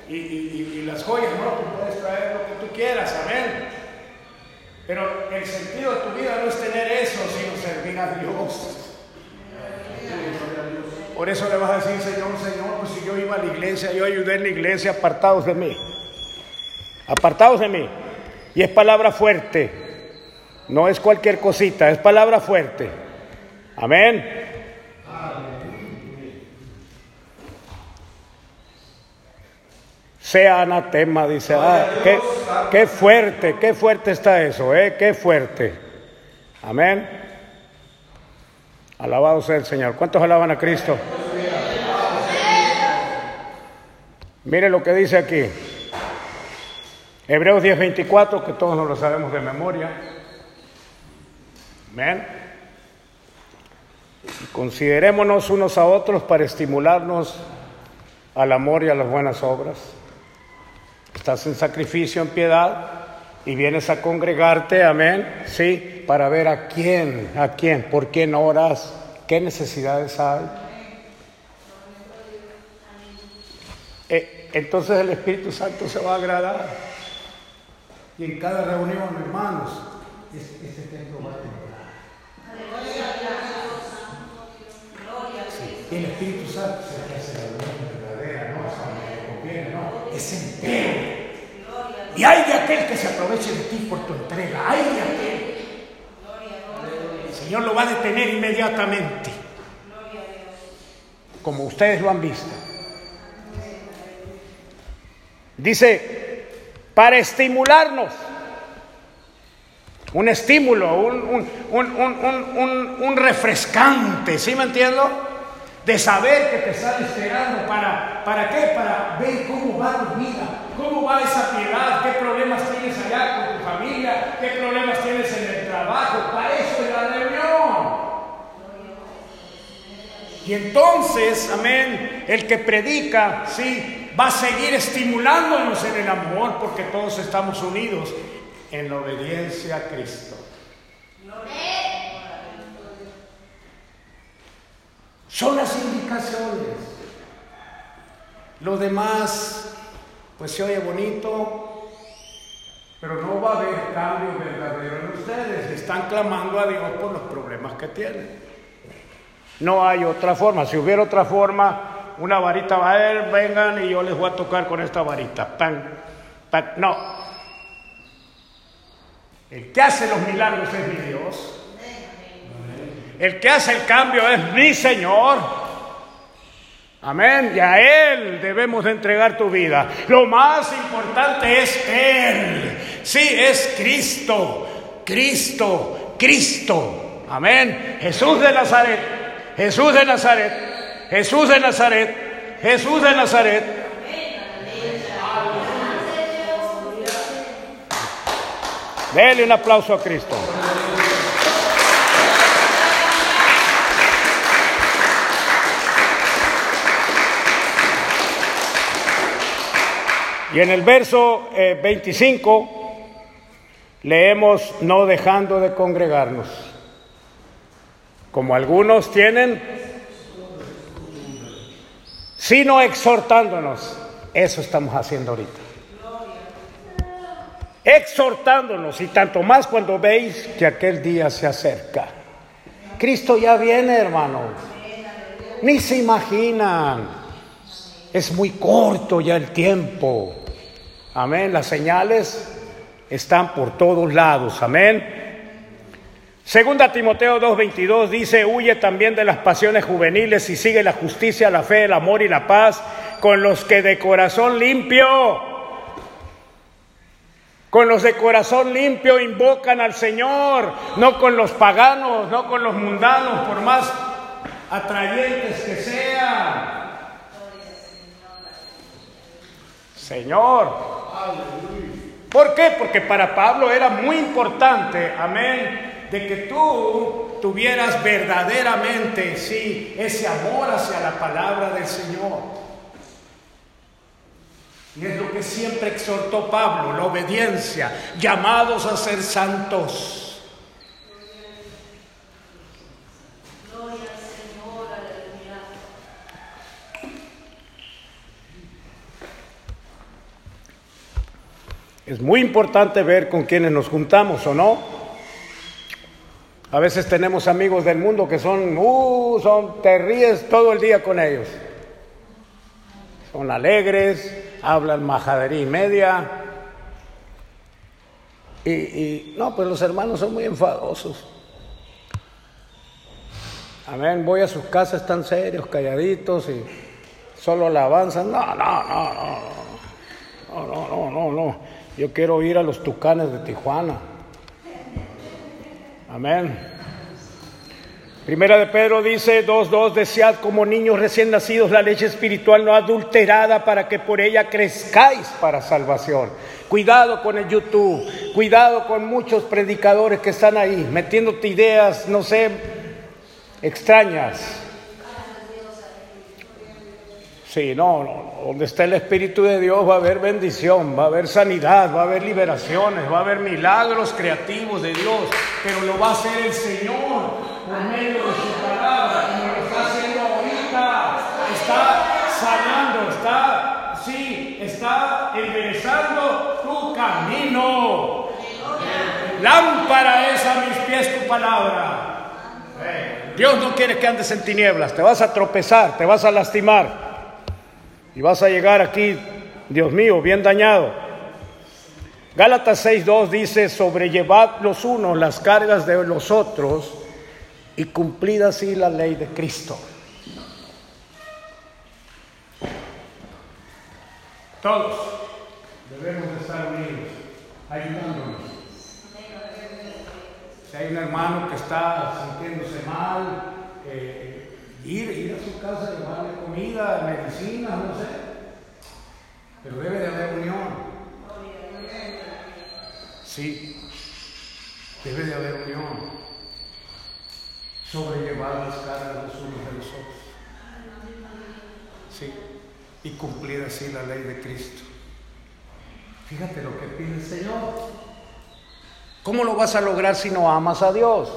y, las joyas, no, tú puedes traer lo que tú quieras, amén. Pero el sentido de tu vida no es tener eso, sino servir a Dios. Por eso le vas a decir, Señor, Señor, pues si yo iba a la iglesia, yo ayudé en la iglesia, apartados de mí. Apartados de mí. Y es palabra fuerte. No es cualquier cosita, es palabra fuerte. Amén. Sea anatema, dice. Ah, qué, qué, fuerte, qué fuerte está eso, ¿eh? Qué fuerte. Amén. Alabado sea el Señor. ¿Cuántos alaban a Cristo? Mire lo que dice aquí. Hebreos 10:24, que todos nos lo sabemos de memoria. Amén. Considerémonos unos a otros para estimularnos al amor y a las buenas obras. Estás en sacrificio, en piedad, y vienes a congregarte, amén, sí, para ver a quién, a quién, por quién oras, qué necesidades hay. Eh, entonces el Espíritu Santo se va a agradar. Y en cada reunión, hermanos, este, templo va a temblar. El Espíritu Santo se hace la reunión verdadera, no es cuando le conviene, no, es. Y hay de aquel que se aproveche de ti por tu entrega. Hay de aquel. El Señor lo va a detener inmediatamente. Como ustedes lo han visto. Dice, para estimularnos. Un estímulo, un, un, refrescante, ¿sí me entiendo? De saber que te están esperando. ¿Para, ¿Para qué? Para ver cómo va tu vida, cómo va esa piedad, qué problemas tienes allá con tu familia, qué problemas tienes en el trabajo. Para eso es la reunión. Y entonces, amén, el que predica, sí, va a seguir estimulándonos en el amor porque todos estamos unidos en la obediencia a Cristo. Son las indicaciones. Lo demás, pues se oye bonito, pero no va a haber cambio verdadero en ustedes. Están clamando a Dios por los problemas que tienen. No hay otra forma. Si hubiera otra forma, una varita va a ver, vengan y yo les voy a tocar con esta varita. Pan, pan. No, El que hace los milagros es mi Dios. El que hace el cambio es mi Señor. Amén. Y a Él debemos entregar tu vida. Lo más importante es Él. Sí, es Cristo. Cristo. Cristo. Amén. Jesús de Nazaret. Jesús de Nazaret. Jesús de Nazaret. Jesús de Nazaret. Dele un aplauso a Cristo. Y en el verso 25 eh, leemos no dejando de congregarnos, como algunos tienen, sino exhortándonos. Eso estamos haciendo ahorita. Exhortándonos y tanto más cuando veis que aquel día se acerca. Cristo ya viene, hermano. Ni se imaginan. Es muy corto ya el tiempo. Amén. Las señales están por todos lados. Amén. Segunda Timoteo 2:22 dice, huye también de las pasiones juveniles y sigue la justicia, la fe, el amor y la paz con los que de corazón limpio, con los de corazón limpio invocan al Señor, no con los paganos, no con los mundanos, por más atrayentes que sean. Señor. ¿Por qué? Porque para Pablo era muy importante, amén, de que tú tuvieras verdaderamente, sí, ese amor hacia la palabra del Señor. Y es lo que siempre exhortó Pablo, la obediencia, llamados a ser santos. Es muy importante ver con quienes nos juntamos o no. A veces tenemos amigos del mundo que son, uh, son, te ríes todo el día con ellos. Son alegres, hablan majadería y media. Y, no, pues los hermanos son muy enfadosos. Amén, voy a sus casas, están serios, calladitos y solo la avanzan. No, no, no, no, no, no, no, no, no. Yo quiero ir a los tucanes de Tijuana. Amén. Primera de Pedro dice 2.2, desead como niños recién nacidos la leche espiritual no adulterada para que por ella crezcáis para salvación. Cuidado con el YouTube, cuidado con muchos predicadores que están ahí metiéndote ideas, no sé, extrañas. Sí, no, no, donde está el Espíritu de Dios va a haber bendición, va a haber sanidad, va a haber liberaciones, va a haber milagros creativos de Dios, pero lo va a hacer el Señor por medio de su palabra, como lo está haciendo ahorita. Está sanando, está, sí, está enderezando tu camino. Lámpara es a mis pies tu palabra. Dios no quiere que andes en tinieblas, te vas a tropezar, te vas a lastimar. Y vas a llegar aquí, Dios mío, bien dañado. Gálatas 6.2 dice, sobrellevad los unos las cargas de los otros y cumplid así la ley de Cristo. Todos debemos estar unidos, ayudándonos. Si hay un hermano que está sintiéndose mal, eh, Ir, ir a su casa, llevarle comida, medicina, no sé. Pero debe de haber unión. Sí, debe de haber unión. Sobrellevar las cargas los unos de los otros. Sí, y cumplir así la ley de Cristo. Fíjate lo que pide el Señor. ¿Cómo lo vas a lograr si no amas a Dios?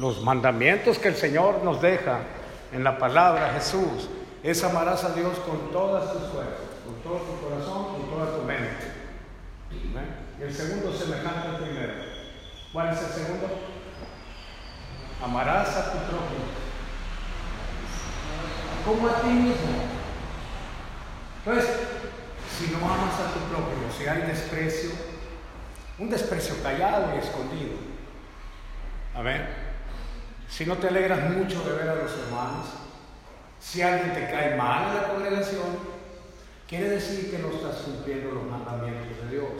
Los mandamientos que el Señor nos deja en la palabra Jesús es amarás a Dios con todas tus fuerzas, con todo tu corazón, con toda tu mente. Y el segundo semejante al primero. ¿Cuál es el segundo? Amarás a tu prójimo como a ti mismo. Entonces, si no amas a tu prójimo, si hay desprecio, Un desprecio callado y escondido. Amén. Si no te alegras mucho de ver a los hermanos, si alguien te cae mal en la congregación, quiere decir que no estás cumpliendo los mandamientos de Dios.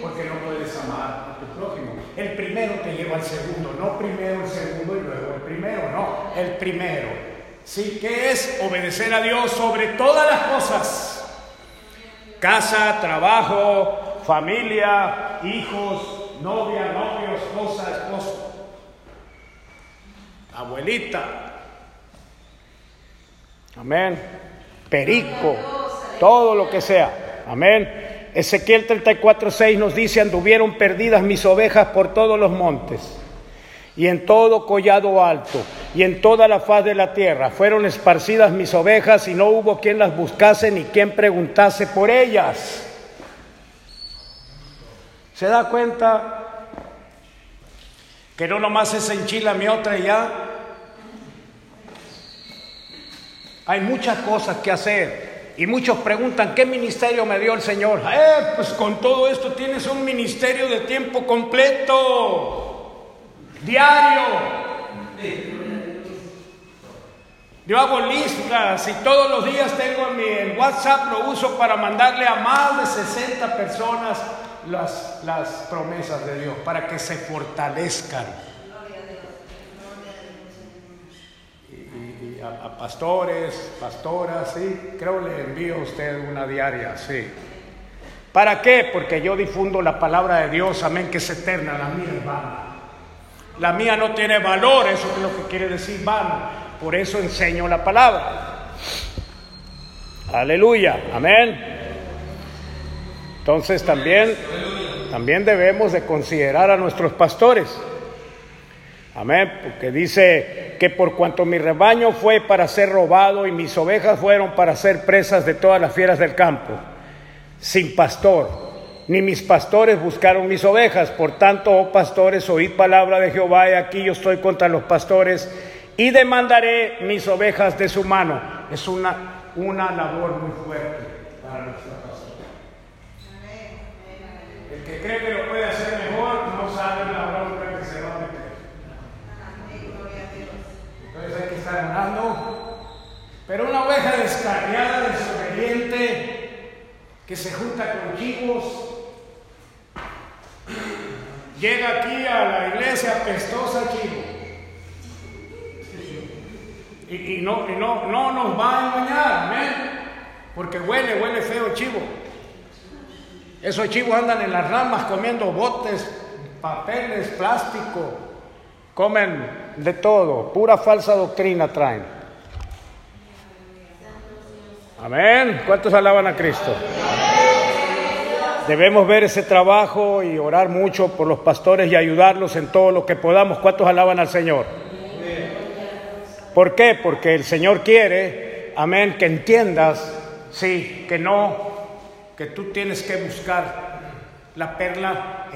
Porque no puedes amar a tu prójimo. El primero te lleva al segundo, no primero el segundo y luego el primero, no, el primero. Sí, que es obedecer a Dios sobre todas las cosas. Casa, trabajo, familia, hijos, novia, novio, esposa, esposo. Abuelita, Amén. Perico, todo lo que sea. Amén. Ezequiel 34:6 nos dice, anduvieron perdidas mis ovejas por todos los montes y en todo collado alto y en toda la faz de la tierra. Fueron esparcidas mis ovejas y no hubo quien las buscase ni quien preguntase por ellas. ¿Se da cuenta que no nomás es enchila mi otra ya? Hay muchas cosas que hacer. Y muchos preguntan, ¿qué ministerio me dio el Señor? Eh, pues con todo esto tienes un ministerio de tiempo completo, diario. Yo hago listas y todos los días tengo en mi WhatsApp, lo uso para mandarle a más de 60 personas las, las promesas de Dios, para que se fortalezcan. a, pastores, pastoras, sí, creo le envío a usted una diaria, sí. ¿Para qué? Porque yo difundo la palabra de Dios, amén, que es eterna, la mía es vana. La mía no tiene valor, eso es lo que quiere decir vana. Por eso enseño la palabra. Aleluya, amén. Entonces también, también debemos de considerar a nuestros pastores. Amén, porque dice que por cuanto mi rebaño fue para ser robado y mis ovejas fueron para ser presas de todas las fieras del campo, sin pastor, ni mis pastores buscaron mis ovejas. Por tanto, oh pastores, oíd palabra de Jehová, y aquí yo estoy contra los pastores y demandaré mis ovejas de su mano. Es una, una labor muy fuerte para pastora. Que cree que lo puede hacer mejor no sabe la bronca que se va a meter. Entonces hay que estar orando. Pero una oveja descarriada, desobediente, que se junta con chicos, llega aquí a la iglesia pestosa chivo. Y, no, no, no nos va a engañar, amén. Porque huele, huele feo chivo. Esos chivos andan en las ramas comiendo botes, papeles, plástico, comen de todo, pura falsa doctrina traen. Amén. ¿Cuántos alaban a Cristo? Debemos ver ese trabajo y orar mucho por los pastores y ayudarlos en todo lo que podamos. ¿Cuántos alaban al Señor? ¿Por qué? Porque el Señor quiere, amén, que entiendas, sí, que no, que tú tienes que buscar la perla,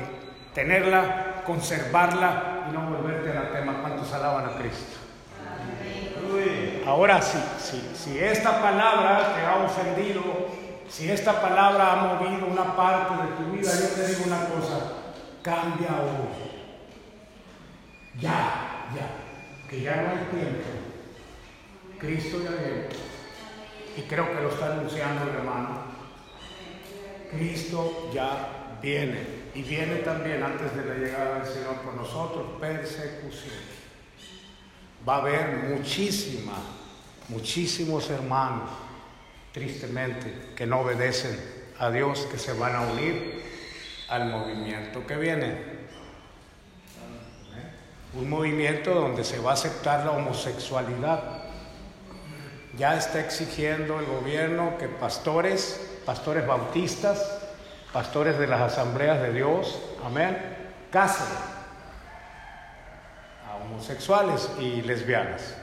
tenerla, conservarla y no volverte a la tema. ¿Cuántos alaban a Cristo? Ahora sí, sí, si esta palabra te ha ofendido, si esta palabra ha movido una parte de tu vida, yo te digo una cosa, cambia hoy. Ya, ya, que ya no hay tiempo. Cristo ya viene. Y creo que lo está anunciando el hermano. Cristo ya viene. Y viene también antes de la llegada del Señor por nosotros persecución. Va a haber muchísima, muchísimos hermanos, tristemente, que no obedecen a Dios, que se van a unir al movimiento que viene. Un movimiento donde se va a aceptar la homosexualidad. Ya está exigiendo el gobierno que pastores, pastores bautistas, pastores de las asambleas de Dios, amén, casen a homosexuales y lesbianas.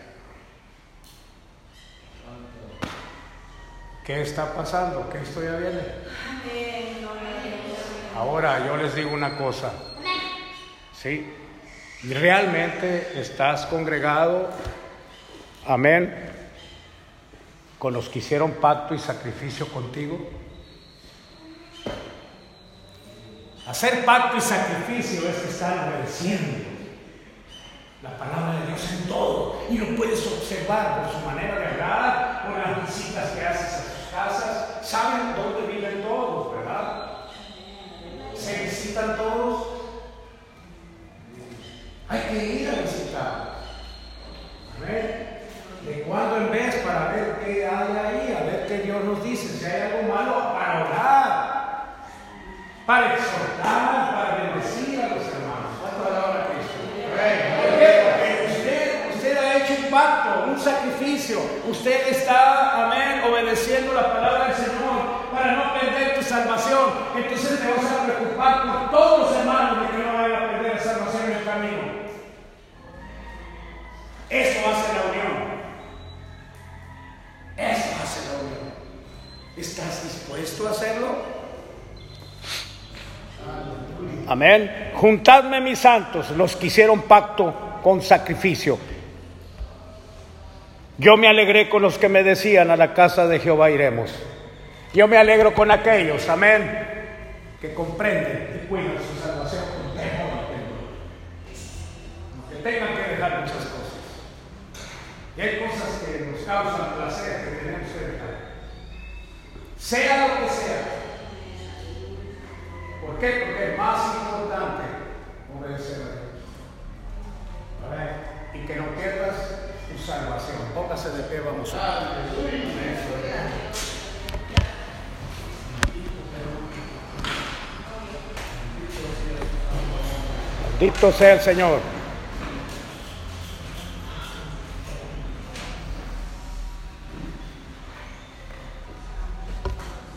¿Qué está pasando? ¿Qué esto ya viene? Ahora yo les digo una cosa. ¿Sí? ¿Realmente estás congregado? Amén. Con los que hicieron pacto y sacrificio contigo. Hacer pacto y sacrificio es estar obedeciendo la palabra de Dios en todo. Y lo puedes observar por su manera de hablar, por las visitas que haces a sus casas. Saben dónde viven todos, ¿verdad? Se visitan todos. Hay que ir a visitar. A ver, de cuando en vez para ver qué hay ahí, a ver qué Dios nos dice. Si hay algo malo, para orar, para exhortar, para bendecir a los hermanos. ¿Cuánto palabra Cristo? Porque usted, usted ha hecho un pacto, un sacrificio. Usted está, amén, obedeciendo la palabra del Señor para no perder tu salvación. Entonces te vas a preocupar por todos los hermanos de que no vayan a perder la salvación en el camino. Eso hace la unión. Eso hace la unión. ¿Estás dispuesto a hacerlo? Amén. Juntadme mis santos, los que hicieron pacto con sacrificio. Yo me alegré con los que me decían a la casa de Jehová iremos. Yo me alegro con aquellos, amén, que comprenden y cuidan su salvación con temor Aunque tengan que dejar muchas cosas. Y hay cosas que nos causan placer que tenemos que dejar. Sea lo que sea. ¿Por qué? Porque es más importante obedecer a Dios. Ver, y que no pierdas tu salvación. Póngase de pie, vamos a Bendito sea el Señor.